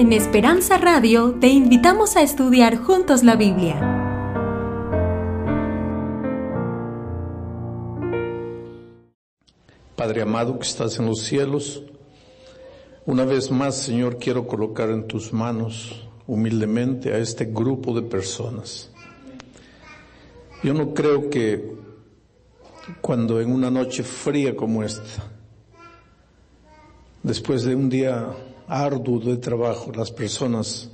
En Esperanza Radio te invitamos a estudiar juntos la Biblia. Padre amado que estás en los cielos, una vez más, Señor, quiero colocar en tus manos humildemente a este grupo de personas. Yo no creo que cuando en una noche fría como esta, después de un día arduo de trabajo, las personas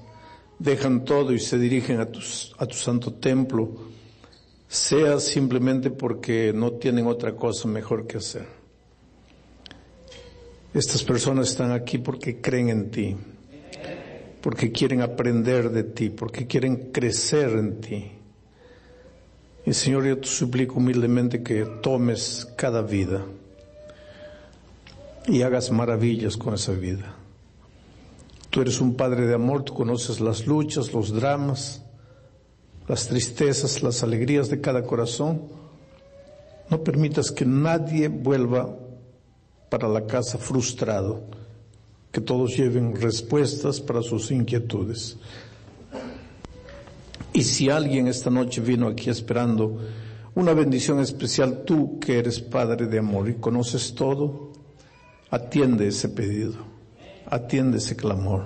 dejan todo y se dirigen a tu, a tu santo templo, sea simplemente porque no tienen otra cosa mejor que hacer. Estas personas están aquí porque creen en ti, porque quieren aprender de ti, porque quieren crecer en ti. Y Señor, yo te suplico humildemente que tomes cada vida y hagas maravillas con esa vida. Tú eres un Padre de amor, tú conoces las luchas, los dramas, las tristezas, las alegrías de cada corazón. No permitas que nadie vuelva para la casa frustrado, que todos lleven respuestas para sus inquietudes. Y si alguien esta noche vino aquí esperando una bendición especial, tú que eres Padre de amor y conoces todo, atiende ese pedido atiende ese clamor.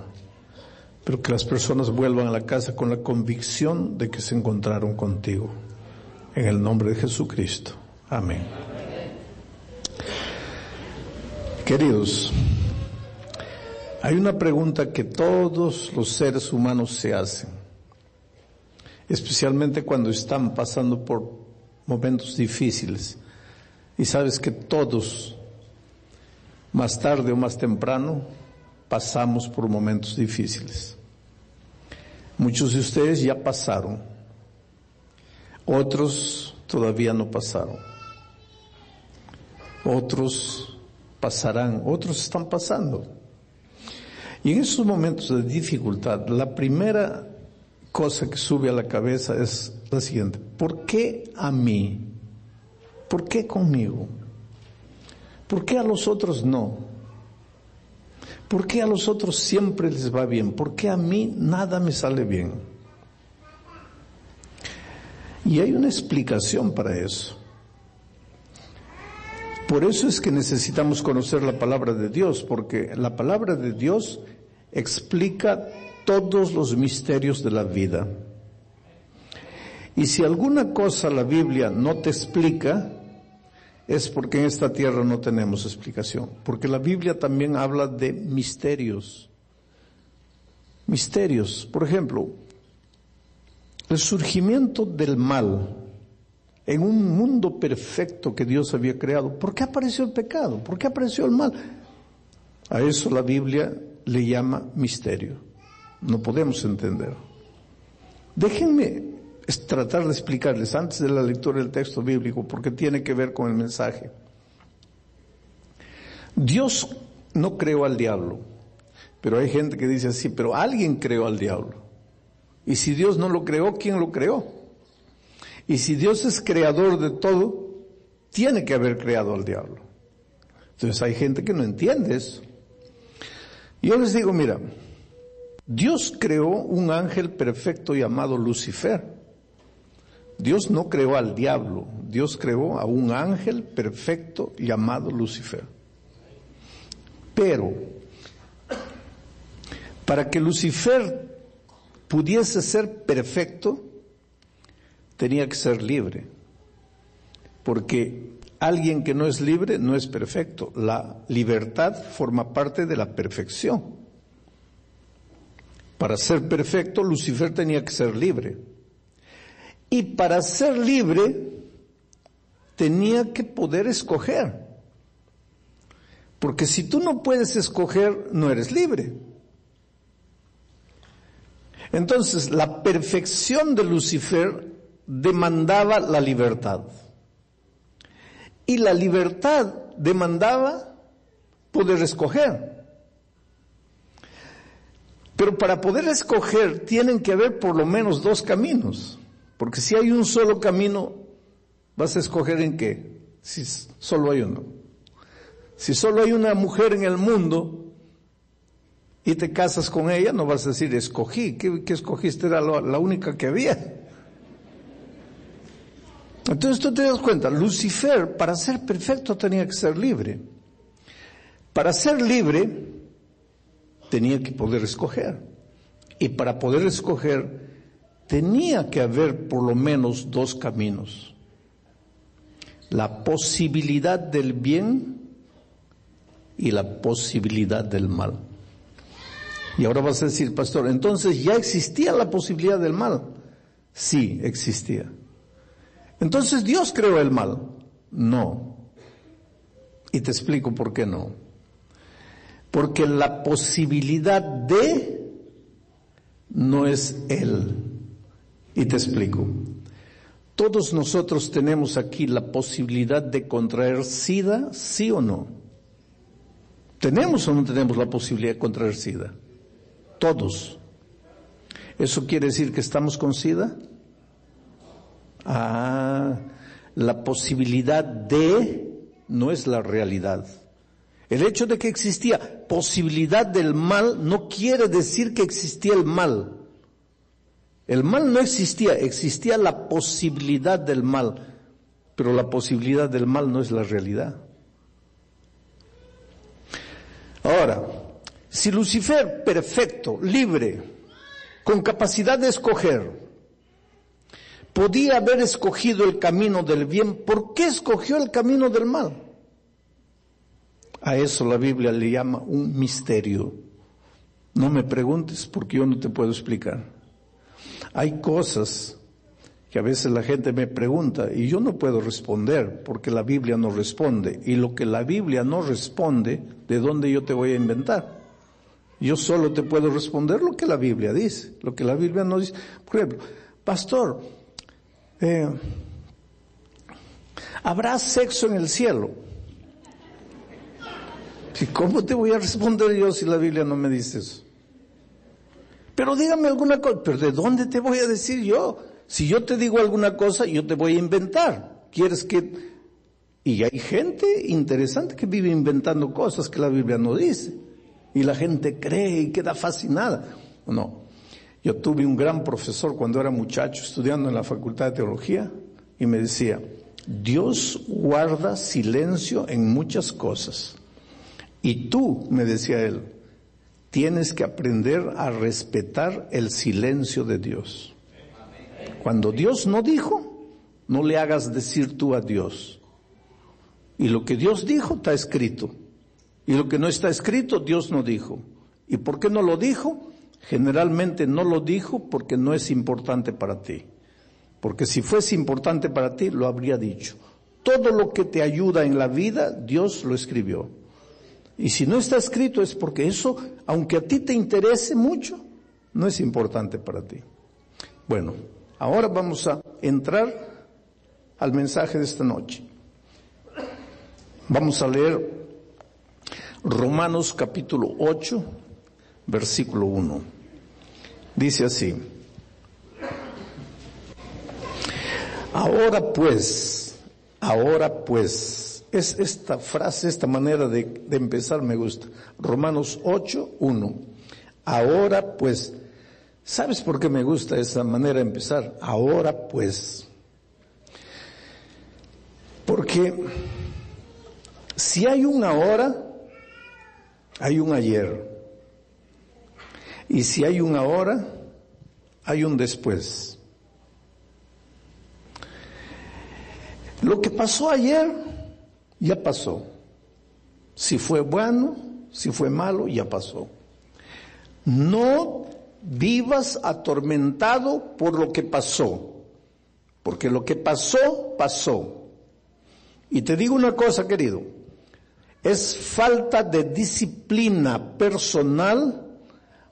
Pero que las personas vuelvan a la casa con la convicción de que se encontraron contigo. En el nombre de Jesucristo. Amén. Queridos, hay una pregunta que todos los seres humanos se hacen, especialmente cuando están pasando por momentos difíciles. Y sabes que todos, más tarde o más temprano, pasamos por momentos difíciles. Muchos de ustedes ya pasaron, otros todavía no pasaron, otros pasarán, otros están pasando. Y en esos momentos de dificultad, la primera cosa que sube a la cabeza es la siguiente, ¿por qué a mí? ¿Por qué conmigo? ¿Por qué a los otros no? ¿Por qué a los otros siempre les va bien? ¿Por qué a mí nada me sale bien? Y hay una explicación para eso. Por eso es que necesitamos conocer la palabra de Dios, porque la palabra de Dios explica todos los misterios de la vida. Y si alguna cosa la Biblia no te explica, es porque en esta tierra no tenemos explicación. Porque la Biblia también habla de misterios. Misterios. Por ejemplo, el surgimiento del mal en un mundo perfecto que Dios había creado. ¿Por qué apareció el pecado? ¿Por qué apareció el mal? A eso la Biblia le llama misterio. No podemos entender. Déjenme es tratar de explicarles antes de la lectura del texto bíblico, porque tiene que ver con el mensaje. Dios no creó al diablo, pero hay gente que dice así, pero alguien creó al diablo. Y si Dios no lo creó, ¿quién lo creó? Y si Dios es creador de todo, tiene que haber creado al diablo. Entonces hay gente que no entiende eso. Yo les digo, mira, Dios creó un ángel perfecto llamado Lucifer. Dios no creó al diablo, Dios creó a un ángel perfecto llamado Lucifer. Pero, para que Lucifer pudiese ser perfecto, tenía que ser libre. Porque alguien que no es libre no es perfecto. La libertad forma parte de la perfección. Para ser perfecto, Lucifer tenía que ser libre. Y para ser libre tenía que poder escoger. Porque si tú no puedes escoger, no eres libre. Entonces, la perfección de Lucifer demandaba la libertad. Y la libertad demandaba poder escoger. Pero para poder escoger tienen que haber por lo menos dos caminos. Porque si hay un solo camino, vas a escoger en qué, si solo hay uno. Si solo hay una mujer en el mundo y te casas con ella, no vas a decir escogí, ¿qué, escogiste? Era la única que había. Entonces tú te das cuenta, Lucifer para ser perfecto tenía que ser libre. Para ser libre tenía que poder escoger. Y para poder escoger tenía que haber por lo menos dos caminos. La posibilidad del bien y la posibilidad del mal. Y ahora vas a decir, pastor, entonces ya existía la posibilidad del mal. Sí, existía. Entonces Dios creó el mal. No. Y te explico por qué no. Porque la posibilidad de no es Él. Y te explico. Todos nosotros tenemos aquí la posibilidad de contraer SIDA, sí o no. ¿Tenemos o no tenemos la posibilidad de contraer SIDA? Todos. ¿Eso quiere decir que estamos con SIDA? Ah, la posibilidad de no es la realidad. El hecho de que existía posibilidad del mal no quiere decir que existía el mal. El mal no existía, existía la posibilidad del mal, pero la posibilidad del mal no es la realidad. Ahora, si Lucifer, perfecto, libre, con capacidad de escoger, podía haber escogido el camino del bien, ¿por qué escogió el camino del mal? A eso la Biblia le llama un misterio. No me preguntes porque yo no te puedo explicar. Hay cosas que a veces la gente me pregunta y yo no puedo responder porque la Biblia no responde. Y lo que la Biblia no responde, ¿de dónde yo te voy a inventar? Yo solo te puedo responder lo que la Biblia dice, lo que la Biblia no dice. Por ejemplo, pastor, eh, ¿habrá sexo en el cielo? ¿Y cómo te voy a responder yo si la Biblia no me dice eso? Pero dígame alguna cosa, pero ¿de dónde te voy a decir yo? Si yo te digo alguna cosa, yo te voy a inventar. ¿Quieres que...? Y hay gente interesante que vive inventando cosas que la Biblia no dice. Y la gente cree y queda fascinada. No. Yo tuve un gran profesor cuando era muchacho estudiando en la Facultad de Teología y me decía, Dios guarda silencio en muchas cosas. Y tú, me decía él, tienes que aprender a respetar el silencio de Dios. Cuando Dios no dijo, no le hagas decir tú a Dios. Y lo que Dios dijo está escrito. Y lo que no está escrito, Dios no dijo. ¿Y por qué no lo dijo? Generalmente no lo dijo porque no es importante para ti. Porque si fuese importante para ti, lo habría dicho. Todo lo que te ayuda en la vida, Dios lo escribió. Y si no está escrito es porque eso, aunque a ti te interese mucho, no es importante para ti. Bueno, ahora vamos a entrar al mensaje de esta noche. Vamos a leer Romanos capítulo 8, versículo 1. Dice así. Ahora pues, ahora pues, es esta frase, esta manera de, empezar me gusta. Romanos 8, 1. Ahora pues, ¿sabes por qué me gusta esa manera de empezar? Ahora pues. Porque si hay un ahora, hay un ayer. Y si hay un ahora, hay un después. Lo que pasó ayer ya pasó. Si fue bueno, si fue malo, ya pasó. No vivas atormentado por lo que pasó, porque lo que pasó, pasó. Y te digo una cosa, querido, es falta de disciplina personal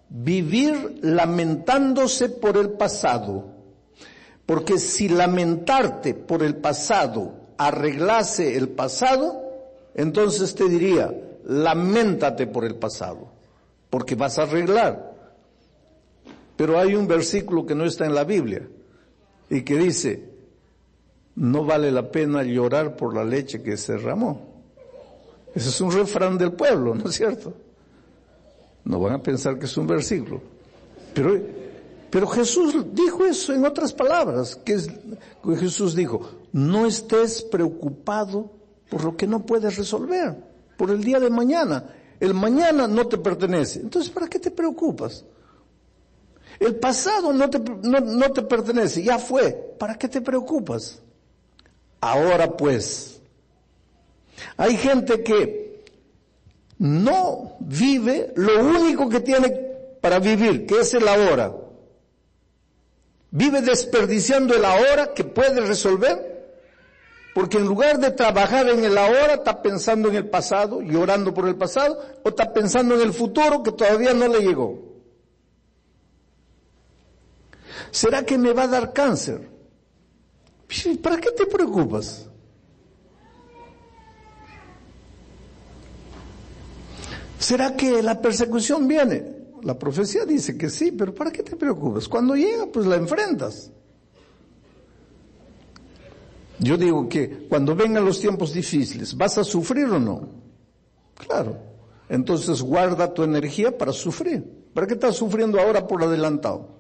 vivir lamentándose por el pasado, porque si lamentarte por el pasado arreglase el pasado, entonces te diría, lamentate por el pasado, porque vas a arreglar. Pero hay un versículo que no está en la Biblia y que dice, no vale la pena llorar por la leche que se derramó. Ese es un refrán del pueblo, ¿no es cierto? No van a pensar que es un versículo. Pero, pero Jesús dijo eso en otras palabras, que es, Jesús dijo, no estés preocupado por lo que no puedes resolver, por el día de mañana. El mañana no te pertenece. Entonces, ¿para qué te preocupas? El pasado no te, no, no te pertenece, ya fue. ¿Para qué te preocupas? Ahora pues, hay gente que no vive lo único que tiene para vivir, que es el ahora. Vive desperdiciando el ahora que puede resolver, porque en lugar de trabajar en el ahora, está pensando en el pasado, llorando por el pasado, o está pensando en el futuro que todavía no le llegó. ¿Será que me va a dar cáncer? ¿Para qué te preocupas? ¿Será que la persecución viene? La profecía dice que sí, pero ¿para qué te preocupas? Cuando llega, pues la enfrentas. Yo digo que cuando vengan los tiempos difíciles, ¿vas a sufrir o no? Claro. Entonces guarda tu energía para sufrir. ¿Para qué estás sufriendo ahora por adelantado?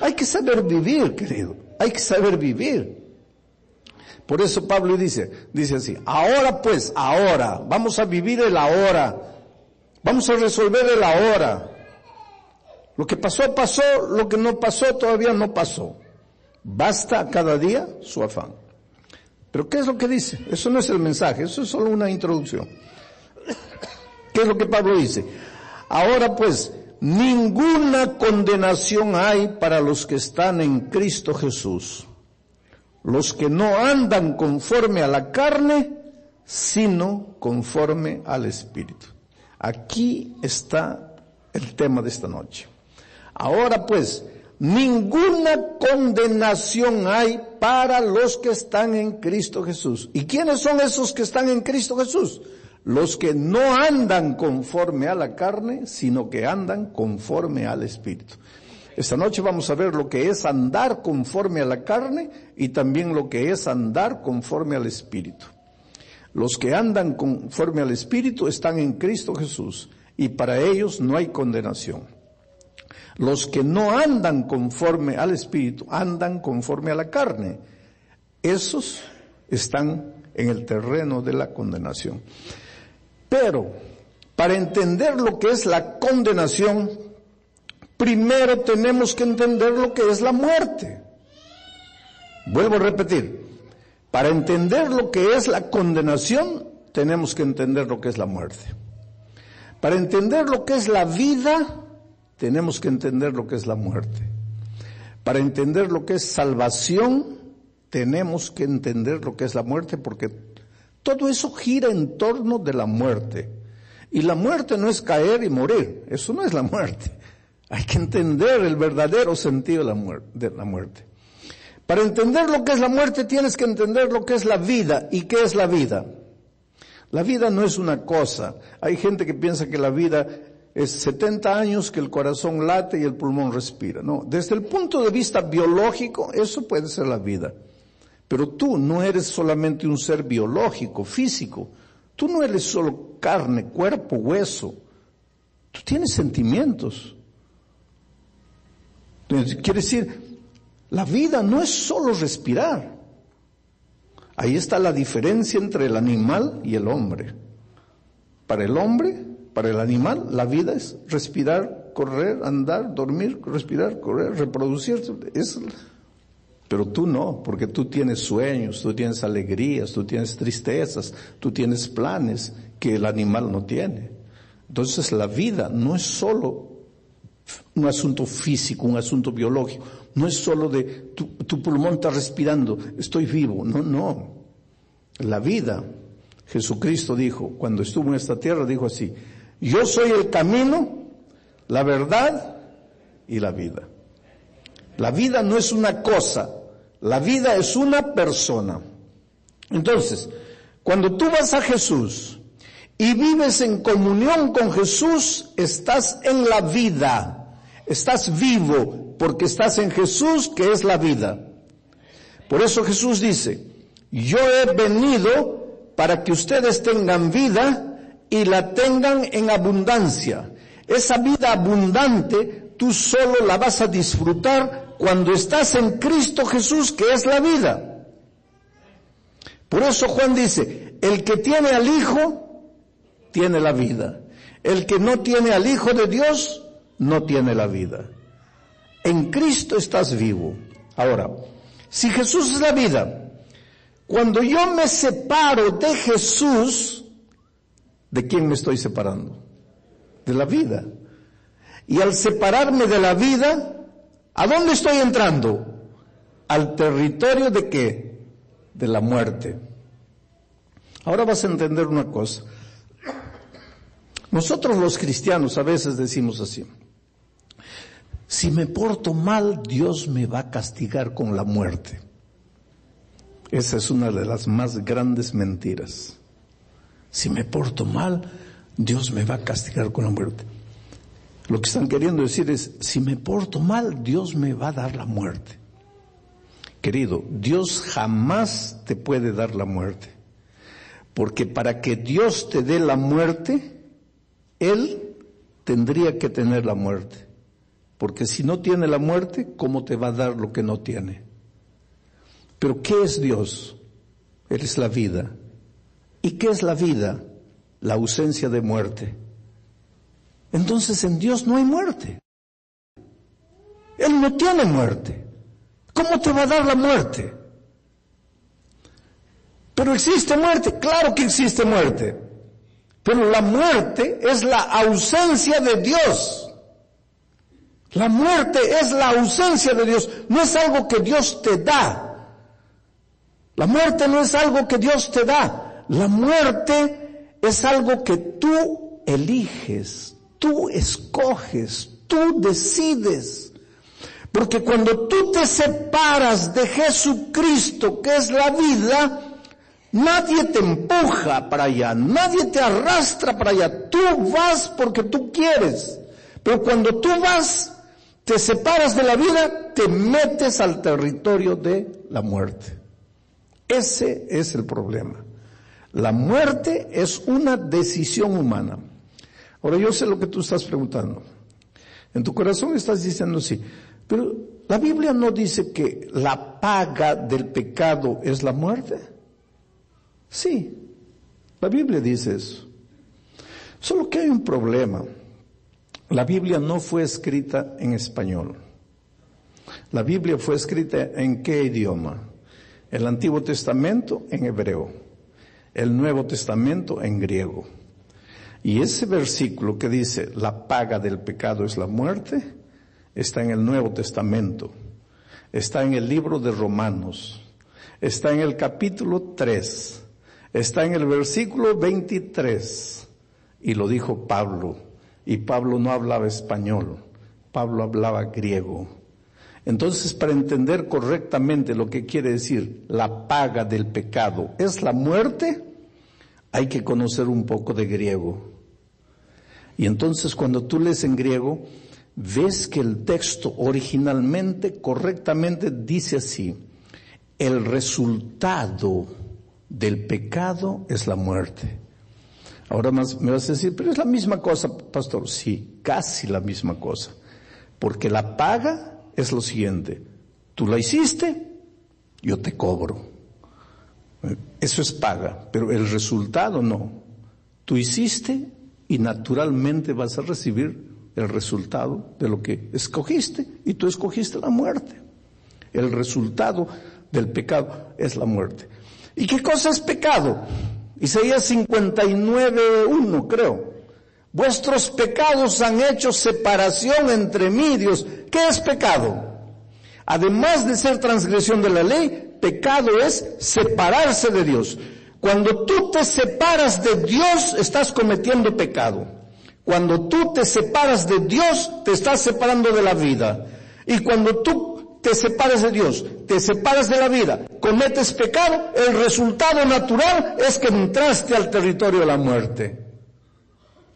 Hay que saber vivir, querido. Hay que saber vivir. Por eso Pablo dice, dice así, ahora pues, ahora, vamos a vivir el ahora. Vamos a resolver el ahora. Lo que pasó, pasó, lo que no pasó, todavía no pasó. Basta cada día su afán. Pero ¿qué es lo que dice? Eso no es el mensaje, eso es solo una introducción. ¿Qué es lo que Pablo dice? Ahora pues, ninguna condenación hay para los que están en Cristo Jesús, los que no andan conforme a la carne, sino conforme al Espíritu. Aquí está el tema de esta noche. Ahora pues, ninguna condenación hay para los que están en Cristo Jesús. ¿Y quiénes son esos que están en Cristo Jesús? los que no andan conforme a la carne, sino que andan conforme al Espíritu. Esta noche vamos a ver lo que es andar conforme a la carne y también lo que es andar conforme al Espíritu. Los que andan conforme al Espíritu están en Cristo Jesús y para ellos no hay condenación. Los que no andan conforme al Espíritu, andan conforme a la carne. Esos están en el terreno de la condenación. Pero, para entender lo que es la condenación, primero tenemos que entender lo que es la muerte. Vuelvo a repetir, para entender lo que es la condenación, tenemos que entender lo que es la muerte. Para entender lo que es la vida, tenemos que entender lo que es la muerte. Para entender lo que es salvación, tenemos que entender lo que es la muerte porque todo eso gira en torno de la muerte. Y la muerte no es caer y morir, eso no es la muerte. Hay que entender el verdadero sentido de la, muerte. Para entender lo que es la muerte tienes que entender lo que es la vida. ¿Y qué es la vida? La vida no es una cosa. Hay gente que piensa que la vida es 70 años que el corazón late y el pulmón respira. No, desde el punto de vista biológico, eso puede ser la vida. Pero tú no eres solamente un ser biológico, físico. Tú no eres solo carne, cuerpo, hueso. Tú tienes sentimientos. quiere decir, la vida no es solo respirar. Ahí está la diferencia entre el animal y el hombre. Para el hombre, para el animal, la vida es respirar, correr, andar, dormir, respirar, correr, reproducirse. Es pero tú no, porque tú tienes sueños, tú tienes alegrías, tú tienes tristezas, tú tienes planes que el animal no tiene. Entonces la vida no es solo un asunto físico, un asunto biológico, no es solo de tu, tu pulmón está respirando, estoy vivo, no, no. La vida, Jesucristo dijo, cuando estuvo en esta tierra, dijo así, yo soy el camino, la verdad y la vida. La vida no es una cosa, la vida es una persona. Entonces, cuando tú vas a Jesús y vives en comunión con Jesús, estás en la vida. Estás vivo porque estás en Jesús que es la vida. Por eso Jesús dice, yo he venido para que ustedes tengan vida y la tengan en abundancia. Esa vida abundante tú solo la vas a disfrutar cuando estás en Cristo Jesús, que es la vida. Por eso Juan dice, el que tiene al Hijo, tiene la vida. El que no tiene al Hijo de Dios, no tiene la vida. En Cristo estás vivo. Ahora, si Jesús es la vida, cuando yo me separo de Jesús, ¿de quién me estoy separando? De la vida. Y al separarme de la vida, ¿a dónde estoy entrando? Al territorio de qué? De la muerte. Ahora vas a entender una cosa. Nosotros los cristianos a veces decimos así, si me porto mal, Dios me va a castigar con la muerte. Esa es una de las más grandes mentiras. Si me porto mal, Dios me va a castigar con la muerte. Lo que están queriendo decir es, si me porto mal, Dios me va a dar la muerte. Querido, Dios jamás te puede dar la muerte. Porque para que Dios te dé la muerte, Él tendría que tener la muerte. Porque si no tiene la muerte, ¿cómo te va a dar lo que no tiene? Pero ¿qué es Dios? Eres la vida. ¿Y qué es la vida? La ausencia de muerte. Entonces en Dios no hay muerte. Él no tiene muerte. ¿Cómo te va a dar la muerte? Pero existe muerte, claro que existe muerte. Pero la muerte es la ausencia de Dios. La muerte es la ausencia de Dios, no es algo que Dios te da. La muerte no es algo que Dios te da. La muerte es algo que tú eliges, tú escoges, tú decides. Porque cuando tú te separas de Jesucristo, que es la vida, nadie te empuja para allá, nadie te arrastra para allá. Tú vas porque tú quieres. Pero cuando tú vas, te separas de la vida, te metes al territorio de la muerte. Ese es el problema. La muerte es una decisión humana. Ahora yo sé lo que tú estás preguntando. En tu corazón estás diciendo sí, pero la Biblia no dice que la paga del pecado es la muerte. Sí, la Biblia dice eso. Solo que hay un problema. La Biblia no fue escrita en español. La Biblia fue escrita en qué idioma? El Antiguo Testamento en hebreo, el Nuevo Testamento en griego. Y ese versículo que dice, la paga del pecado es la muerte, está en el Nuevo Testamento, está en el libro de Romanos, está en el capítulo 3, está en el versículo 23, y lo dijo Pablo y Pablo no hablaba español, Pablo hablaba griego. Entonces, para entender correctamente lo que quiere decir la paga del pecado es la muerte, hay que conocer un poco de griego. Y entonces cuando tú lees en griego, ves que el texto originalmente, correctamente, dice así, el resultado del pecado es la muerte. Ahora más me vas a decir, pero es la misma cosa, pastor. Sí, casi la misma cosa. Porque la paga es lo siguiente. Tú la hiciste, yo te cobro. Eso es paga, pero el resultado no. Tú hiciste y naturalmente vas a recibir el resultado de lo que escogiste y tú escogiste la muerte. El resultado del pecado es la muerte. ¿Y qué cosa es pecado? Isaías 59.1 creo. Vuestros pecados han hecho separación entre mí y Dios. ¿Qué es pecado? Además de ser transgresión de la ley, pecado es separarse de Dios. Cuando tú te separas de Dios, estás cometiendo pecado. Cuando tú te separas de Dios, te estás separando de la vida. Y cuando tú te separas de Dios, te separas de la vida, cometes pecado, el resultado natural es que entraste al territorio de la muerte.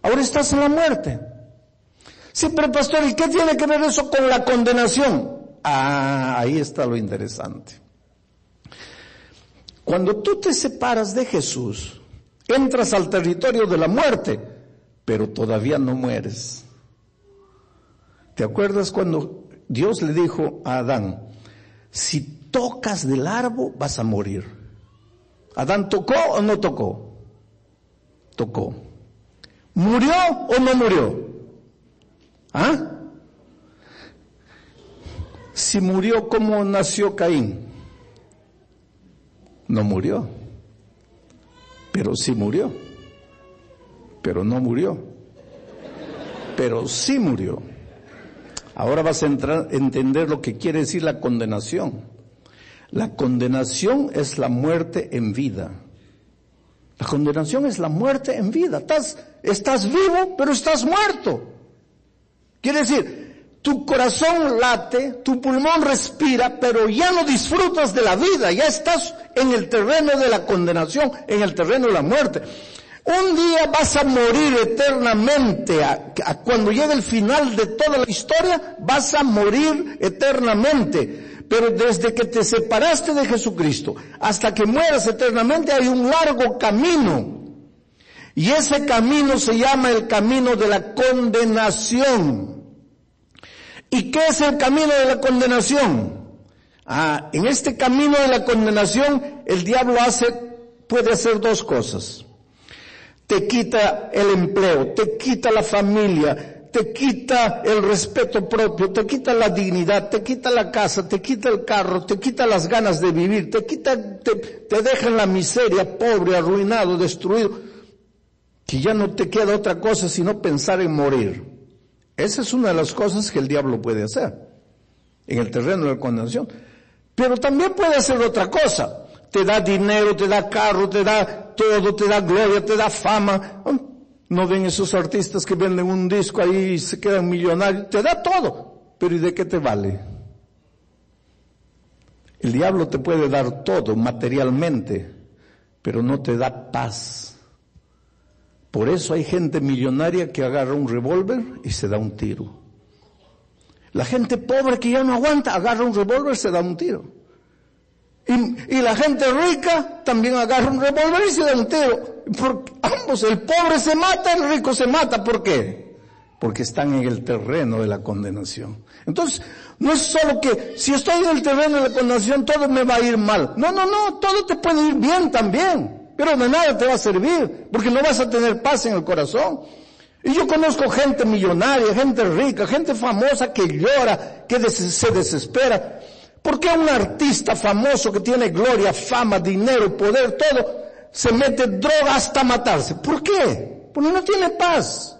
Ahora estás en la muerte. Sí, pero pastor, ¿y qué tiene que ver eso con la condenación? Ah, ahí está lo interesante. Cuando tú te separas de Jesús, Entras al territorio de la muerte, pero todavía no mueres. ¿Te acuerdas cuando Dios le dijo a Adán, si tocas del árbol vas a morir? ¿Adán tocó o no tocó? Tocó. ¿Murió o no murió? ¿Ah? Si murió, ¿cómo nació Caín? No murió, pero sí murió, pero no murió, pero sí murió. Ahora vas a entrar, entender lo que quiere decir la condenación. La condenación es la muerte en vida. La condenación es la muerte en vida. Estás, estás vivo, pero estás muerto. Quiere decir, tu corazón late, tu pulmón respira, pero ya no disfrutas de la vida, ya estás en el terreno de la condenación, en el terreno de la muerte. Un día vas a morir eternamente. cuando llegue el final de toda la historia, vas a morir eternamente. Pero desde que te separaste de Jesucristo hasta que mueras eternamente hay un largo camino. Y ese camino se llama el camino de la condenación. ¿Y qué es el camino de la condenación? Ah, en este camino de la condenación el diablo hace, puede hacer dos cosas. Te quita el empleo, te quita la familia, te quita el respeto propio, te quita la dignidad, te quita la casa, te quita el carro, te quita las ganas de vivir, te quita, te, te deja en la miseria, pobre, arruinado, destruido que ya no te queda otra cosa sino pensar en morir. Esa es una de las cosas que el diablo puede hacer en el terreno de la condenación. Pero también puede hacer otra cosa. Te da dinero, te da carro, te da todo, te da gloria, te da fama. No ven esos artistas que venden un disco ahí y se quedan millonarios. Te da todo. Pero ¿y de qué te vale? El diablo te puede dar todo materialmente, pero no te da paz por eso hay gente millonaria que agarra un revólver y se da un tiro. La gente pobre que ya no aguanta agarra un revólver y se da un tiro. Y, la gente rica también agarra un revólver y se da un. Porque ambos, el pobre se mata, el rico se mata. ¿Por qué? Porque están en el terreno de la condenación. Entonces, no es solo que si estoy en el terreno de la condenación todo me va a ir mal. No, no, no, todo te puede ir bien también pero de nada te va a servir, porque no vas a tener paz en el corazón. Y yo conozco gente millonaria, gente rica, gente famosa que llora, que se desespera. ¿Por qué un artista famoso que tiene gloria, fama, dinero, poder, todo, se mete droga hasta matarse? ¿Por qué? Porque no tiene paz.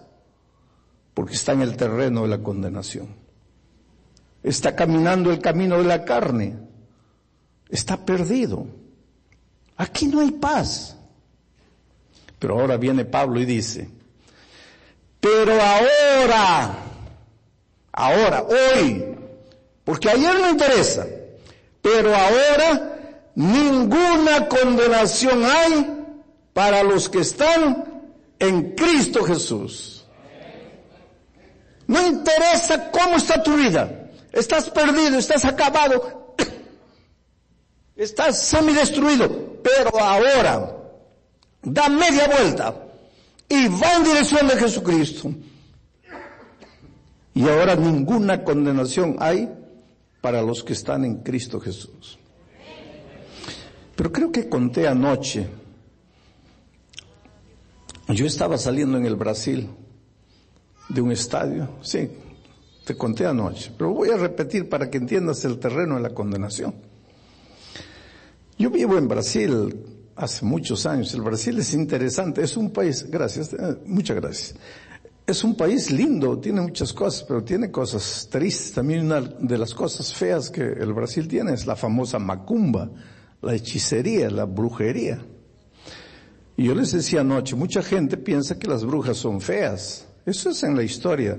Porque está en el terreno de la condenación. Está caminando el camino de la carne. Está perdido. Aquí no hay paz. Pero ahora viene Pablo y dice, pero ahora, ahora, hoy, porque ayer no interesa, pero ahora ninguna condenación hay para los que están en Cristo Jesús. No interesa cómo está tu vida. Estás perdido, estás acabado, estás semidestruido pero ahora da media vuelta y va en dirección de Jesucristo. Y ahora ninguna condenación hay para los que están en Cristo Jesús. Pero creo que conté anoche, yo estaba saliendo en el Brasil de un estadio, sí, te conté anoche, pero voy a repetir para que entiendas el terreno de la condenación. Yo vivo en Brasil hace muchos años. El Brasil es interesante, es un país, gracias, eh, muchas gracias. Es un país lindo, tiene muchas cosas, pero tiene cosas tristes. También una de las cosas feas que el Brasil tiene es la famosa macumba, la hechicería, la brujería. Y yo les decía anoche, mucha gente piensa que las brujas son feas. Eso es en la historia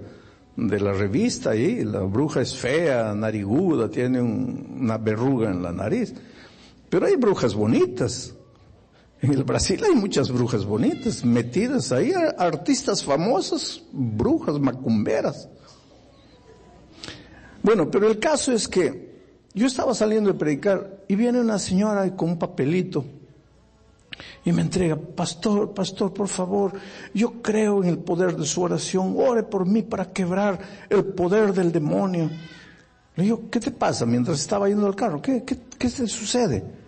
de la revista ahí. La bruja es fea, nariguda, tiene una verruga en la nariz. Pero hay brujas bonitas. En el Brasil hay muchas brujas bonitas metidas ahí, artistas famosas, brujas macumberas. Bueno, pero el caso es que yo estaba saliendo de predicar y viene una señora con un papelito y me entrega, pastor, pastor, por favor, yo creo en el poder de su oración, ore por mí para quebrar el poder del demonio. Le digo, ¿qué te pasa mientras estaba yendo al carro? ¿Qué, qué, qué te sucede?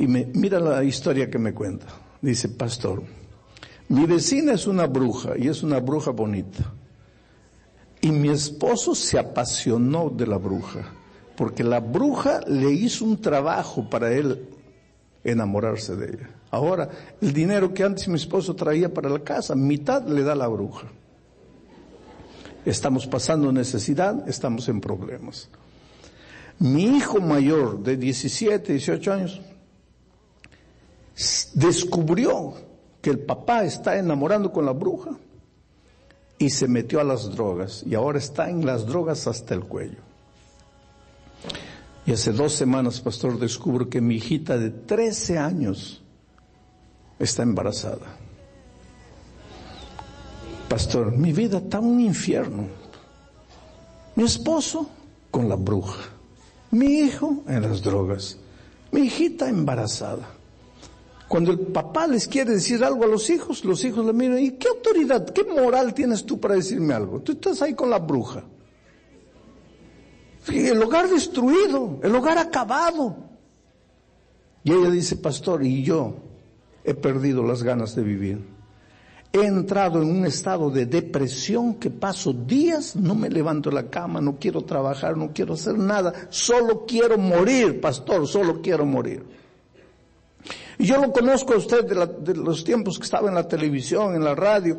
Y me, mira la historia que me cuenta. Dice, pastor, mi vecina es una bruja y es una bruja bonita. Y mi esposo se apasionó de la bruja, porque la bruja le hizo un trabajo para él enamorarse de ella. Ahora, el dinero que antes mi esposo traía para la casa, mitad le da la bruja. Estamos pasando necesidad, estamos en problemas. Mi hijo mayor de 17, 18 años descubrió que el papá está enamorando con la bruja y se metió a las drogas y ahora está en las drogas hasta el cuello. Y hace dos semanas, pastor, descubro que mi hijita de 13 años está embarazada. Pastor, mi vida está un infierno. Mi esposo con la bruja. Mi hijo en las drogas. Mi hijita embarazada. Cuando el papá les quiere decir algo a los hijos, los hijos le miran, ¿y qué autoridad, qué moral tienes tú para decirme algo? Tú estás ahí con la bruja. El hogar destruido, el hogar acabado. Y ella dice, pastor, y yo he perdido las ganas de vivir. He entrado en un estado de depresión que paso días, no me levanto la cama, no quiero trabajar, no quiero hacer nada, solo quiero morir, pastor, solo quiero morir. Y yo lo conozco a usted de, los tiempos que estaba en la televisión, en la radio,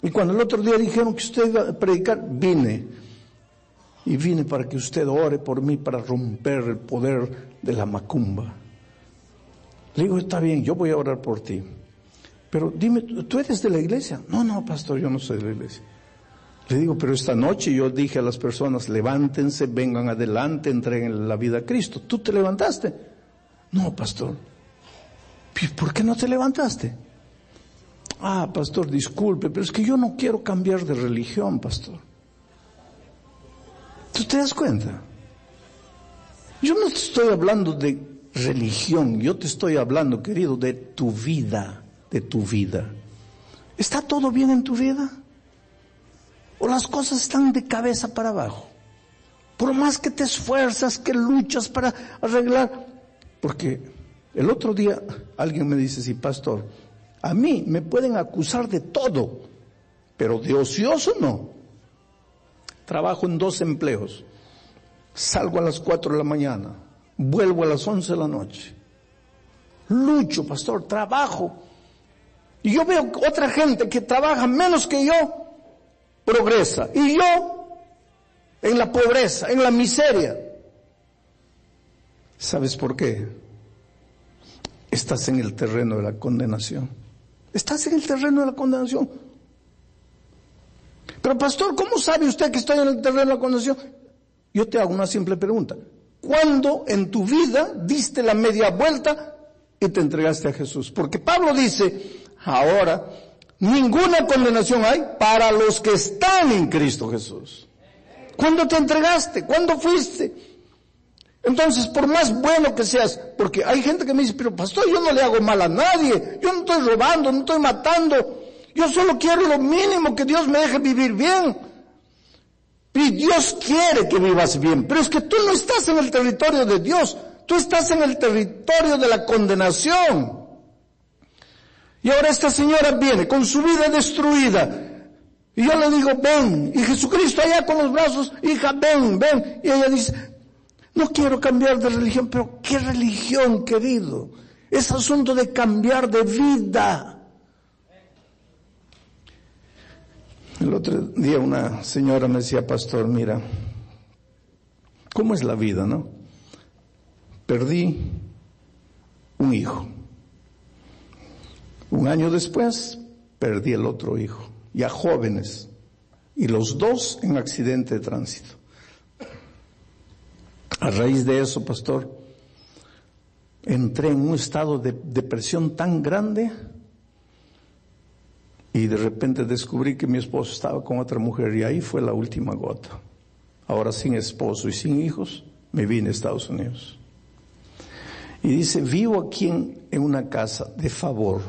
y cuando el otro día dijeron que usted iba a predicar, vine. Y vine para que usted ore por mí, para romper el poder de la macumba. Le digo, está bien, yo voy a orar por ti. Pero dime, ¿tú eres de la iglesia? No, no, pastor, yo no soy de la iglesia. Le digo, pero esta noche yo dije a las personas, levántense, vengan adelante, entreguen la vida a Cristo. ¿Tú te levantaste? No, pastor. ¿Por qué no te levantaste? Ah, pastor, disculpe, pero es que yo no quiero cambiar de religión, pastor. ¿Tú te das cuenta? Yo no te estoy hablando de religión, yo te estoy hablando, querido, de tu vida, de tu vida. ¿Está todo bien en tu vida? ¿O las cosas están de cabeza para abajo? Por más que te esfuerzas, que luchas para arreglar, porque el otro día alguien me dice, sí, pastor, a mí me pueden acusar de todo, pero de ocioso no. Trabajo en dos empleos. Salgo a las cuatro de la mañana, vuelvo a las once de la noche. Lucho, pastor, trabajo. Y yo veo otra gente que trabaja menos que yo, progresa. Y yo, en la pobreza, en la miseria. ¿Sabes por qué? Estás en el terreno de la condenación. Estás en el terreno de la condenación. Pero pastor, ¿cómo sabe usted que estoy en el terreno de la condenación? Yo te hago una simple pregunta. ¿Cuándo en tu vida diste la media vuelta y te entregaste a Jesús? Porque Pablo dice, ahora, ninguna condenación hay para los que están en Cristo Jesús. ¿Cuándo te entregaste? ¿Cuándo fuiste? Entonces, por más bueno que seas, porque hay gente que me dice, pero pastor, yo no le hago mal a nadie, yo no estoy robando, no estoy matando, yo solo quiero lo mínimo que Dios me deje vivir bien. Y Dios quiere que vivas bien, pero es que tú no estás en el territorio de Dios, tú estás en el territorio de la condenación. Y ahora esta señora viene con su vida destruida. Y yo le digo, ven. Y Jesucristo allá con los brazos, hija, ven, ven. Y ella dice, no quiero cambiar de religión, pero ¿qué religión, querido? Es asunto de cambiar de vida. El otro día una señora me decía, pastor, mira, ¿cómo es la vida, no? Perdí un hijo. Un año después, perdí el otro hijo, ya jóvenes, y los dos en accidente de tránsito. A raíz de eso, pastor, entré en un estado de depresión tan grande y de repente descubrí que mi esposo estaba con otra mujer y ahí fue la última gota. Ahora sin esposo y sin hijos, me vine a Estados Unidos. Y dice, vivo aquí en, una casa de favor.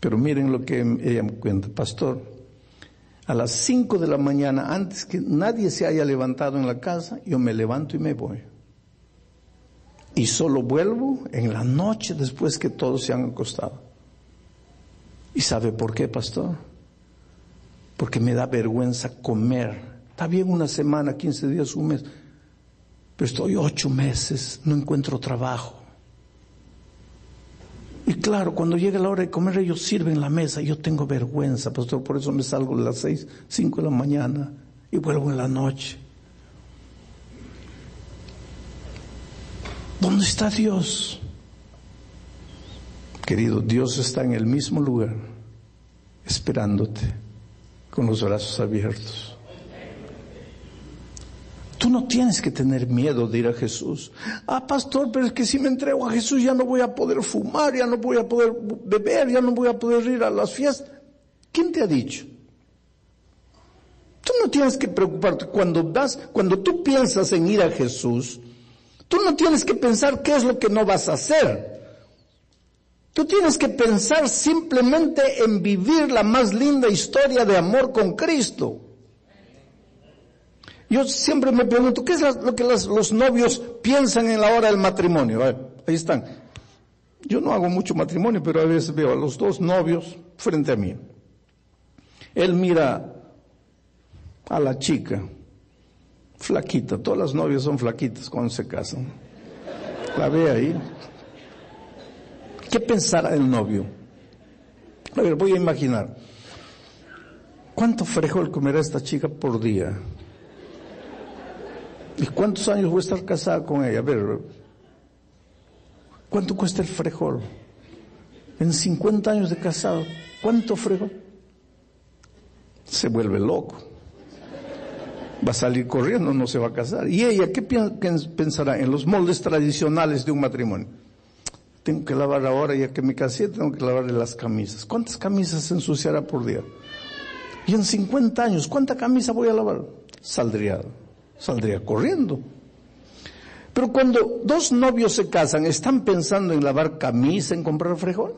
Pero miren lo que ella me cuenta, pastor. A las 5 de la mañana, antes que nadie se haya levantado en la casa, yo me levanto y me voy. Y solo vuelvo en la noche después que todos se han acostado. ¿Y sabe por qué, pastor? Porque me da vergüenza comer. Está bien una semana, 15 días, un mes. Pero estoy ocho meses, no encuentro trabajo. Y claro, cuando llega la hora de comer, ellos sirven la mesa. Yo tengo vergüenza, pastor, por eso me salgo a las seis, cinco de la mañana y vuelvo en la noche. ¿Dónde está Dios? Querido, Dios está en el mismo lugar, esperándote, con los brazos abiertos. Tú no tienes que tener miedo de ir a Jesús. Ah, pastor, pero es que si me entrego a Jesús ya no voy a poder fumar, ya no voy a poder beber, ya no voy a poder ir a las fiestas. ¿Quién te ha dicho? Tú no tienes que preocuparte. Cuando das, cuando tú piensas en ir a Jesús, tú no tienes que pensar qué es lo que no vas a hacer. Tú tienes que pensar simplemente en vivir la más linda historia de amor con Cristo. Yo siempre me pregunto, ¿qué es lo que los novios piensan en la hora del matrimonio? ahí están. Yo no hago mucho matrimonio, pero a veces veo a los dos novios frente a mí. Él mira a la chica, flaquita, todas las novias son flaquitas cuando se casan. La ve ahí. ¿Qué pensará el novio? A ver, voy a imaginar. ¿Cuánto frijol comerá esta chica por día? ¿Y cuántos años voy a estar casada con ella? A ver, ¿cuánto cuesta el frijol? En 50 años de casado, ¿cuánto frijol? Se vuelve loco. Va a salir corriendo, no se va a casar. ¿Y ella qué pensará en los moldes tradicionales de un matrimonio? Tengo que lavar ahora, ya que me casé, tengo que lavarle las camisas. ¿Cuántas camisas se ensuciará por día? Y en 50 años, ¿cuánta camisa voy a lavar? Saldría saldría corriendo. Pero cuando dos novios se casan, ¿están pensando en lavar camisa, en comprar frijol?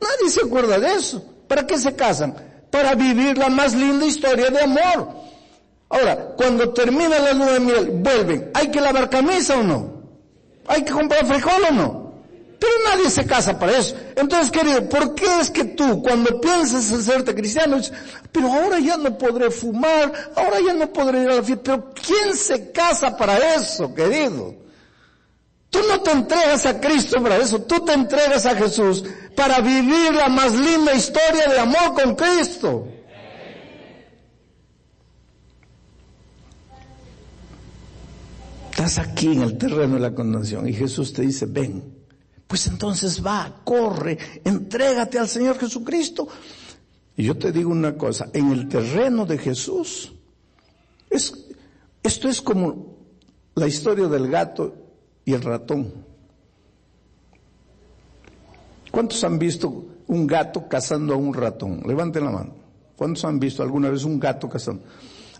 Nadie se acuerda de eso. ¿Para qué se casan? Para vivir la más linda historia de amor. Ahora, cuando termina la luna de miel, vuelven. ¿Hay que lavar camisa o no? ¿Hay que comprar frijol o no? Pero nadie se casa para eso. Entonces, querido, ¿por qué es que tú, cuando piensas en serte cristiano, dices, pero ahora ya no podré fumar, ahora ya no podré ir a la fiesta? Pero ¿quién se casa para eso, querido? Tú no te entregas a Cristo para eso, tú te entregas a Jesús para vivir la más linda historia de amor con Cristo. Estás aquí en el terreno de la condenación y Jesús te dice, ven, pues entonces va, corre, entrégate al Señor Jesucristo. Y yo te digo una cosa, en el terreno de Jesús, es, esto es como la historia del gato y el ratón. ¿Cuántos han visto un gato cazando a un ratón? Levanten la mano. ¿Cuántos han visto alguna vez un gato cazando?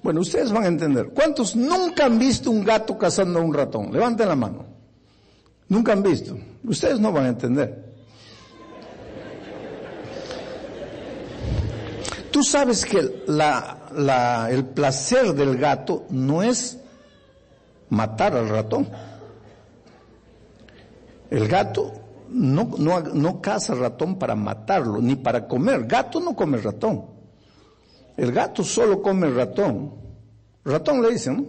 Bueno, ustedes van a entender. ¿Cuántos nunca han visto un gato cazando a un ratón? Levanten la mano. Nunca han visto. Ustedes no van a entender. Tú sabes que la, el placer del gato no es matar al ratón. El gato no, no, no caza ratón para matarlo, ni para comer. Gato no come ratón. El gato solo come ratón. Ratón le dicen, ¿no?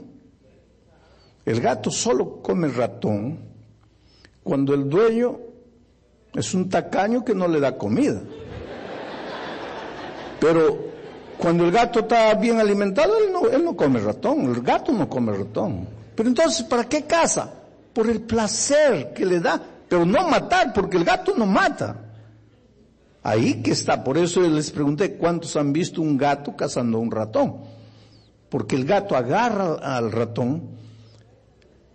El gato solo come ratón cuando el dueño es un tacaño que no le da comida. Pero cuando el gato está bien alimentado, él no, él no come ratón, el gato no come ratón. Pero entonces, ¿para qué caza? Por el placer que le da, pero no matar, porque el gato no mata. Ahí que está, por eso les pregunté cuántos han visto un gato cazando a un ratón. Porque el gato agarra al ratón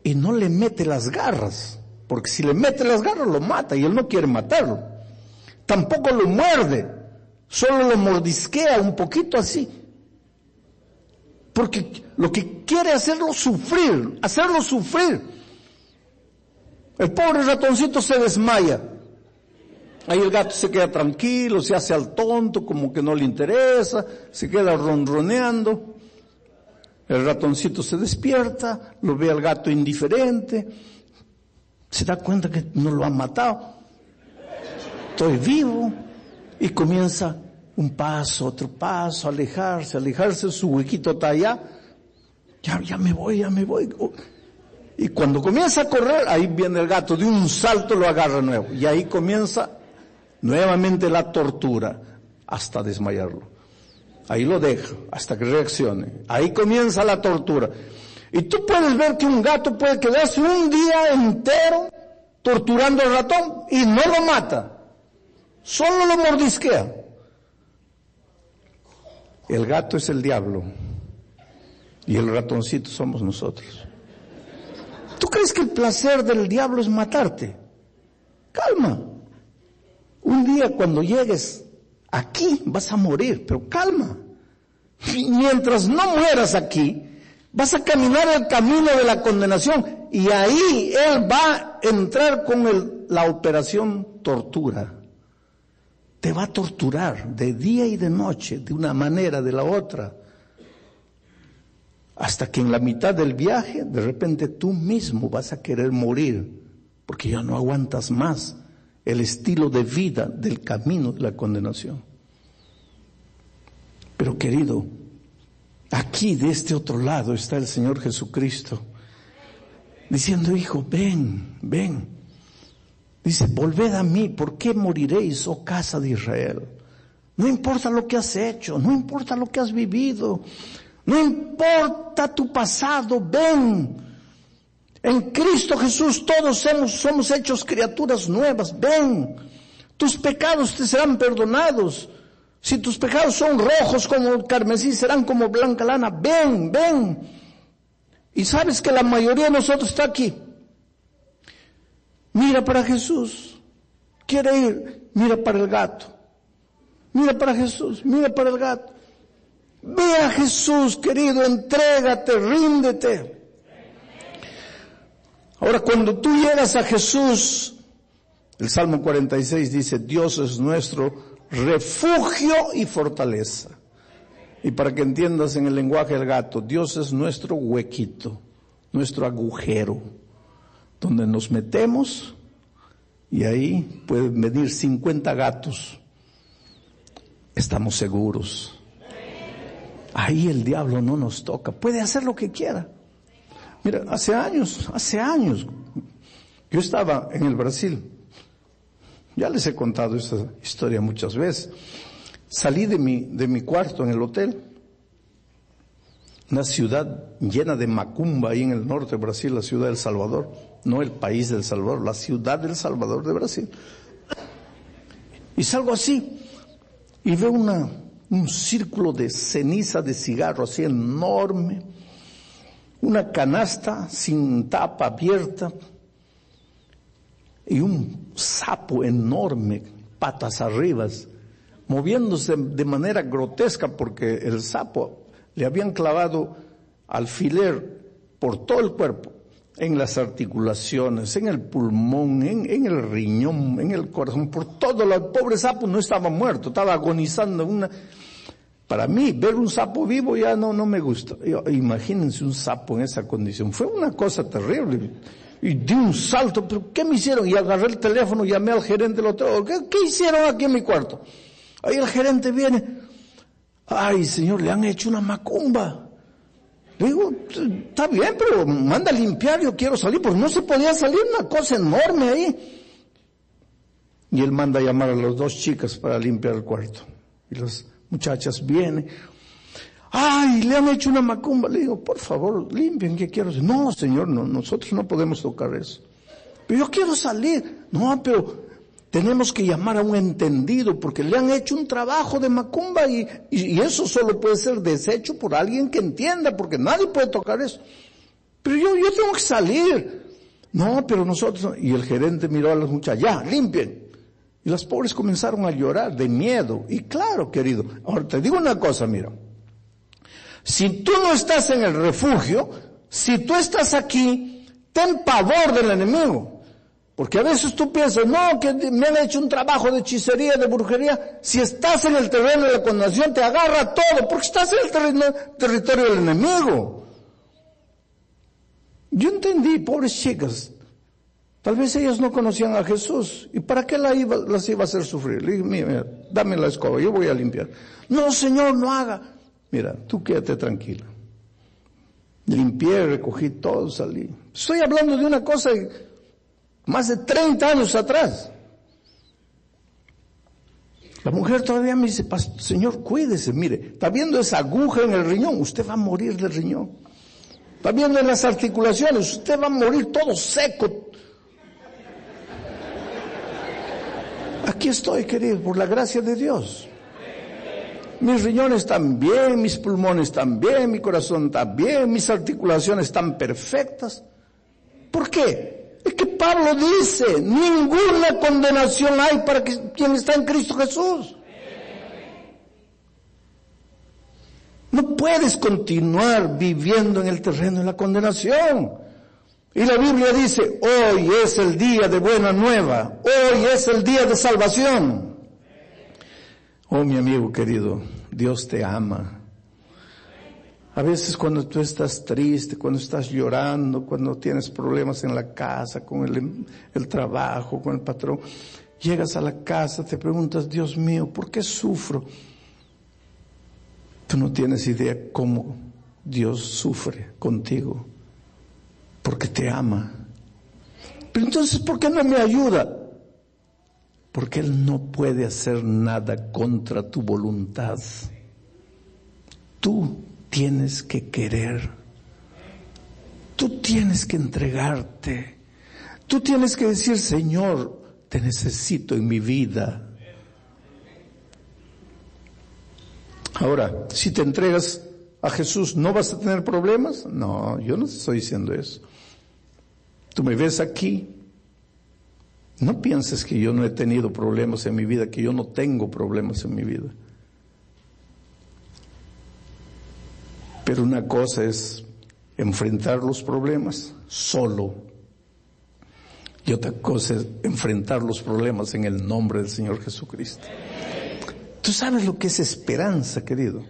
y no le mete las garras. Porque si le mete las garras lo mata y él no quiere matarlo. Tampoco lo muerde, solo lo mordisquea un poquito así. Porque lo que quiere hacerlo sufrir, hacerlo sufrir. El pobre ratoncito se desmaya. Ahí el gato se queda tranquilo, se hace al tonto, como que no le interesa, se queda ronroneando. El ratoncito se despierta, lo ve al gato indiferente, se da cuenta que no lo han matado. Estoy vivo. Y comienza un paso, otro paso, alejarse, alejarse, su huequito está allá. Ya, ya me voy, ya me voy. Y cuando comienza a correr, ahí viene el gato, de un salto lo agarra nuevo. Y ahí comienza nuevamente la tortura hasta desmayarlo. Ahí lo deja hasta que reaccione. Ahí comienza la tortura. Y tú puedes ver que un gato puede quedarse un día entero torturando al ratón y no lo mata. Solo lo mordisquea. El gato es el diablo y el ratoncito somos nosotros. ¿Tú crees que el placer del diablo es matarte? Calma. Un día cuando llegues aquí vas a morir, pero calma. Mientras no mueras aquí, vas a caminar el camino de la condenación y ahí Él va a entrar con la operación tortura. Te va a torturar de día y de noche, de una manera, de la otra. Hasta que en la mitad del viaje, de repente tú mismo vas a querer morir, porque ya no aguantas más el estilo de vida del camino de la condenación. Pero querido, aquí de este otro lado está el Señor Jesucristo, diciendo, hijo, ven, ven. Dice, volved a mí, ¿por qué moriréis, oh casa de Israel? No importa lo que has hecho, no importa lo que has vivido, no importa tu pasado, ven. En Cristo Jesús todos somos, somos hechos criaturas nuevas, ven. Tus pecados te serán perdonados. Si tus pecados son rojos como el carmesí, serán como blanca lana. Ven, ven. Y sabes que la mayoría de nosotros está aquí. Mira para Jesús. Quiere ir, mira para el gato. Mira para Jesús, mira para el gato. Ve a Jesús, querido, entrégate, ríndete. Ahora, cuando tú llegas a Jesús, el Salmo 46 dice, Dios es nuestro refugio y fortaleza. Y para que entiendas en el lenguaje del gato, Dios es nuestro huequito, nuestro agujero, donde nos metemos y ahí pueden medir 50 gatos. Estamos seguros. Ahí el diablo no nos toca. Puede hacer lo que quiera. Mira, hace años, hace años, yo estaba en el Brasil. Ya les he contado esta historia muchas veces. Salí de mi, de mi cuarto en el hotel. Una ciudad llena de macumba ahí en el norte de Brasil, la ciudad del Salvador. No el país del Salvador, la ciudad del Salvador de Brasil. Y salgo así y veo una, un círculo de ceniza de cigarro así enorme, una canasta sin tapa abierta y un sapo enorme, patas arriba, moviéndose de manera grotesca porque el sapo le habían clavado alfiler por todo el cuerpo, en las articulaciones, en el pulmón, en, en el riñón, en el corazón, por todo. El pobre sapo no estaba muerto, estaba agonizando una, para mí, ver un sapo vivo ya no, no me gusta. Imagínense un sapo en esa condición. Fue una cosa terrible. Y di un salto, pero ¿qué me hicieron? Y agarré el teléfono, llamé al gerente del hotel. ¿Qué, ¿Qué hicieron aquí en mi cuarto? Ahí el gerente viene. Ay, señor, le han hecho una macumba. Le digo, está bien, pero manda a limpiar, yo quiero salir, porque no se podía salir una cosa enorme ahí. Y él manda a llamar a las dos chicas para limpiar el cuarto. Y los muchachas vienen. Ay, le han hecho una macumba. Le digo, por favor, limpien, ¿qué quiero? No, señor, no, nosotros no podemos tocar eso. Pero yo quiero salir. No, pero tenemos que llamar a un entendido porque le han hecho un trabajo de macumba y, y, eso solo puede ser deshecho por alguien que entienda porque nadie puede tocar eso. Pero yo, yo tengo que salir. No, pero nosotros, y el gerente miró a las muchachas, ya, limpien. Y las pobres comenzaron a llorar de miedo. Y claro, querido, ahora te digo una cosa, mira. Si tú no estás en el refugio, si tú estás aquí, ten pavor del enemigo. Porque a veces tú piensas, no, que me han hecho un trabajo de hechicería, de brujería. Si estás en el terreno de la condenación, te agarra todo, porque estás en el territorio del enemigo. Yo entendí, pobres chicas, tal vez ellas no conocían a Jesús. ¿Y para qué las iba, las iba a hacer sufrir? Le dije, mira, dame la escoba, yo voy a limpiar. No, Señor, no haga. Mira, tú quédate tranquila. Limpié, recogí todo, salí. Estoy hablando de una cosa más de 30 años atrás. La mujer todavía me dice, Señor, cuídese, mire, está viendo esa aguja en el riñón, usted va a morir del riñón. Está viendo en las articulaciones, usted va a morir todo seco. Aquí estoy, querido, por la gracia de Dios. Mis riñones están bien, mis pulmones están bien, mi corazón está bien, mis articulaciones están perfectas. ¿Por qué? Es que Pablo dice, ninguna condenación hay para quien está en Cristo Jesús. No puedes continuar viviendo en el terreno de la condenación. Y la Biblia dice, hoy es el día de buena nueva, hoy es el día de salvación. Oh mi amigo querido, Dios te ama. A veces cuando tú estás triste, cuando estás llorando, cuando tienes problemas en la casa, con el, trabajo, con el patrón, llegas a la casa, te preguntas, Dios mío, ¿por qué sufro? Tú no tienes idea cómo Dios sufre contigo, porque te ama. Pero entonces, ¿por qué no me ayuda? Porque Él no puede hacer nada contra tu voluntad. Tú tienes que querer. Tú tienes que entregarte. Tú tienes que decir, Señor, te necesito en mi vida. Ahora, si te entregas a Jesús, ¿no vas a tener problemas? No, yo no estoy diciendo eso. Tú me ves aquí. No pienses que yo no he tenido problemas en mi vida, que yo no tengo problemas en mi vida. Pero una cosa es enfrentar los problemas solo. Y otra cosa es enfrentar los problemas en el nombre del Señor Jesucristo. Tú sabes lo que es esperanza, querido.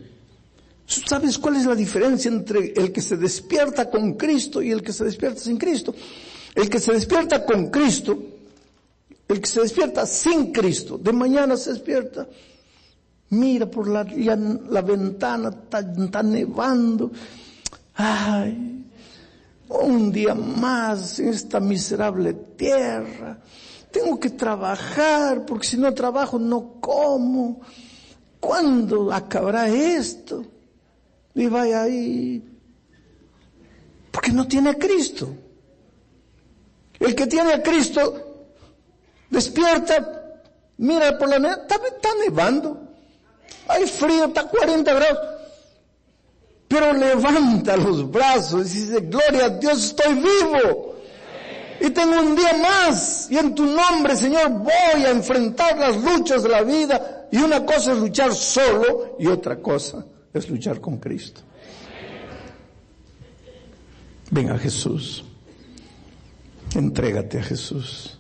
¿Tú sabes cuál es la diferencia entre el que se despierta con Cristo y el que se despierta sin Cristo? El que se despierta con Cristo, el que se despierta sin Cristo, de mañana se despierta Mira por la, la ventana, está, nevando. Ay, un día más en esta miserable tierra. Tengo que trabajar porque si no trabajo no como. ¿Cuándo acabará esto? Y vaya ahí. Porque no tiene a Cristo. El que tiene a Cristo despierta, mira por la nevada, está nevando. Hay frío, está 40 grados. Pero levanta los brazos y dice, gloria a Dios, estoy vivo. Y tengo un día más. Y en tu nombre, Señor, voy a enfrentar las luchas de la vida. Y una cosa es luchar solo y otra cosa es luchar con Cristo. Ven a Jesús. Entrégate a Jesús.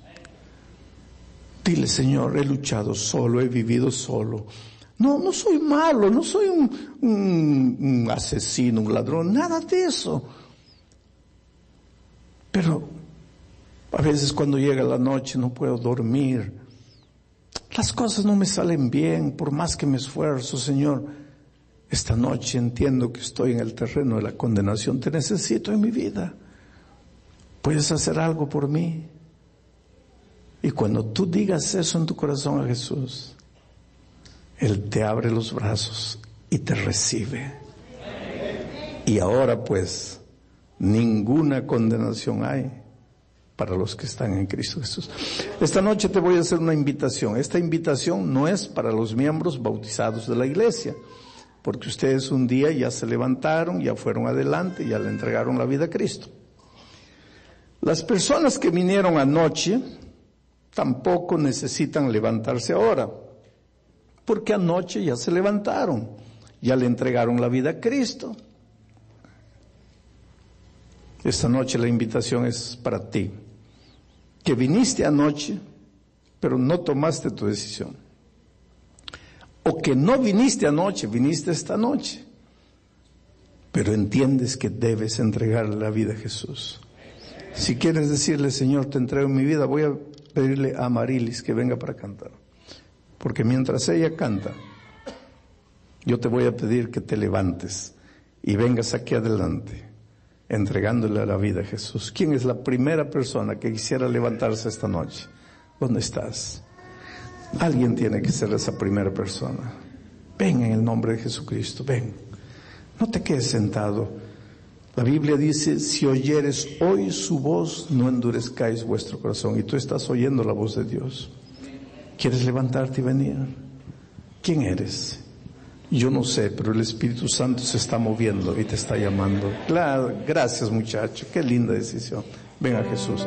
Dile, Señor, he luchado solo, he vivido solo. No, no soy malo, no soy un, asesino, un ladrón, nada de eso. Pero a veces cuando llega la noche no puedo dormir. Las cosas no me salen bien, por más que me esfuerzo, Señor. Esta noche entiendo que estoy en el terreno de la condenación. Te necesito en mi vida. ¿Puedes hacer algo por mí? Y cuando tú digas eso en tu corazón a Jesús, él te abre los brazos y te recibe. Y ahora pues, ninguna condenación hay para los que están en Cristo Jesús. Esta noche te voy a hacer una invitación. Esta invitación no es para los miembros bautizados de la iglesia, porque ustedes un día ya se levantaron, ya fueron adelante, ya le entregaron la vida a Cristo. Las personas que vinieron anoche tampoco necesitan levantarse ahora porque anoche ya se levantaron, ya le entregaron la vida a Cristo. Esta noche la invitación es para ti. que viniste anoche, pero no tomaste tu decisión. O que no viniste anoche, viniste esta noche, pero entiendes que debes entregarle la vida a Jesús. Si quieres decirle, Señor, te entrego mi vida, voy a pedirle a Marilis que venga para cantar. Porque mientras ella canta, yo te voy a pedir que te levantes y vengas aquí adelante, entregándole la vida a Jesús. ¿Quién es la primera persona que quisiera levantarse esta noche? ¿Dónde estás? Alguien tiene que ser esa primera persona. Ven en el nombre de Jesucristo, ven. No te quedes sentado. La Biblia dice, si oyeres hoy su voz, no endurezcáis vuestro corazón. Y tú estás oyendo la voz de Dios. ¿Quieres levantarte y venir? ¿Quién eres? Yo no sé, pero el Espíritu Santo se está moviendo y te está llamando. Claro, gracias muchacho, qué linda decisión. Venga Jesús.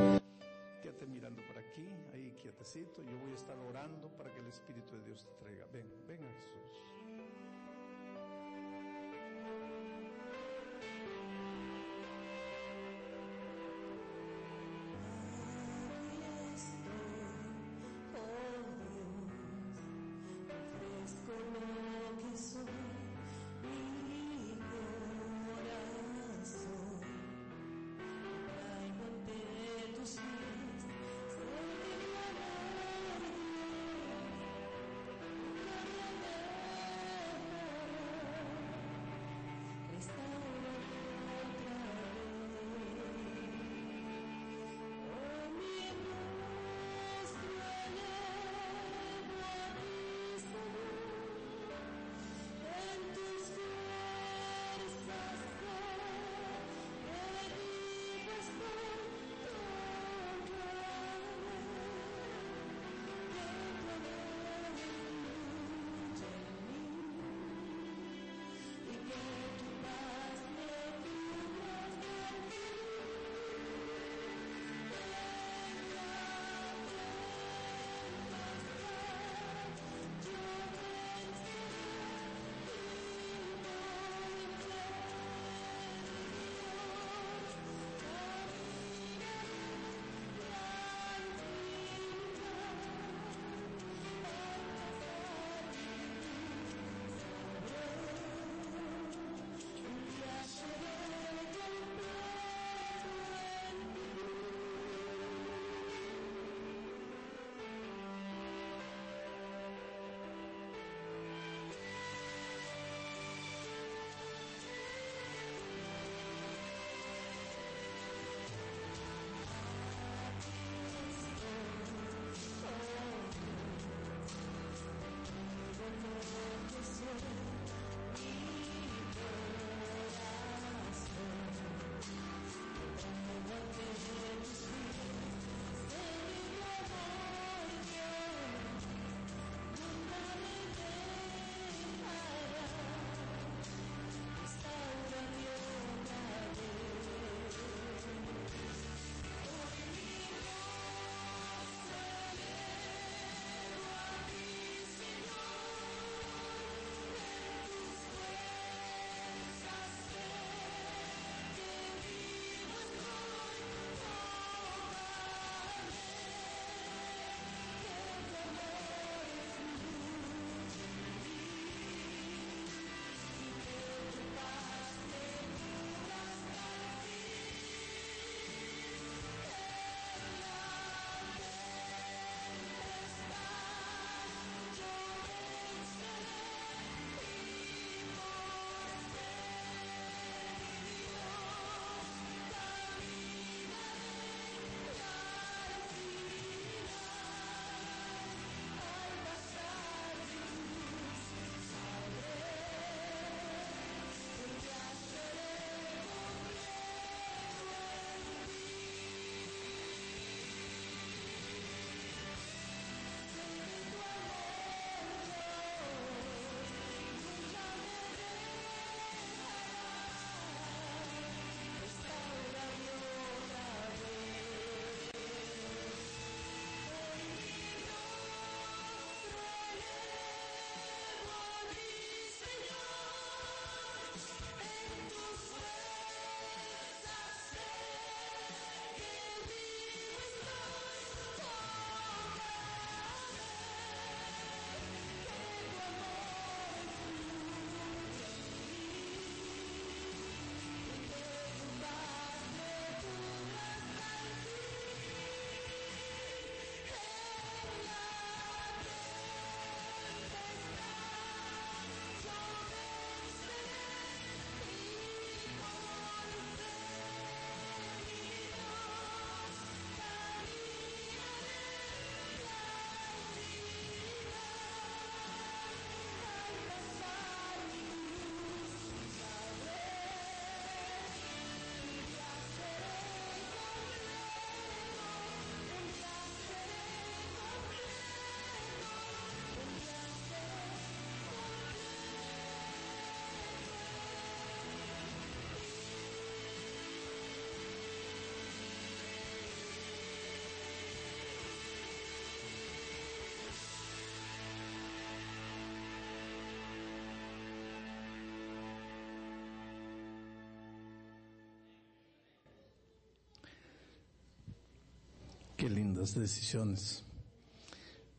Qué lindas decisiones.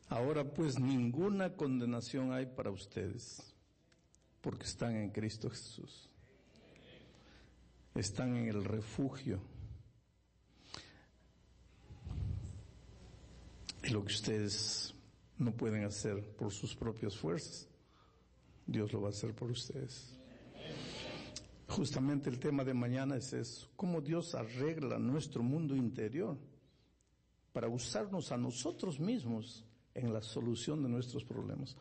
Ahora pues ninguna condenación hay para ustedes, porque están en Cristo Jesús. Están en el refugio. Y lo que ustedes no pueden hacer por sus propias fuerzas, Dios lo va a hacer por ustedes. Justamente el tema de mañana es eso, cómo Dios arregla nuestro mundo interior para usarnos a nosotros mismos en la solución de nuestros problemas.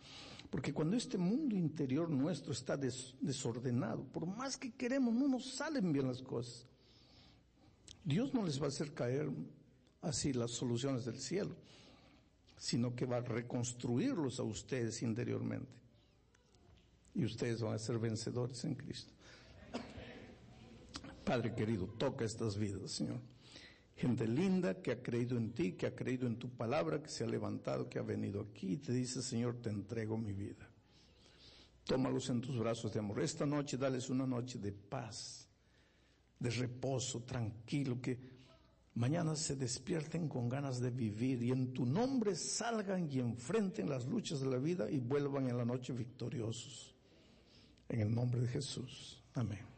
Porque cuando este mundo interior nuestro está desordenado, por más que queremos, no nos salen bien las cosas. Dios no les va a hacer caer así las soluciones del cielo, sino que va a reconstruirlos a ustedes interiormente. Y ustedes van a ser vencedores en Cristo. Padre querido, toca estas vidas, Señor. Gente linda que ha creído en ti, que ha creído en tu palabra, que se ha levantado, que ha venido aquí y te dice, Señor, te entrego mi vida. Tómalos en tus brazos de amor. Esta noche dales una noche de paz, de reposo, tranquilo, que mañana se despierten con ganas de vivir y en tu nombre salgan y enfrenten las luchas de la vida y vuelvan en la noche victoriosos. En el nombre de Jesús. Amén.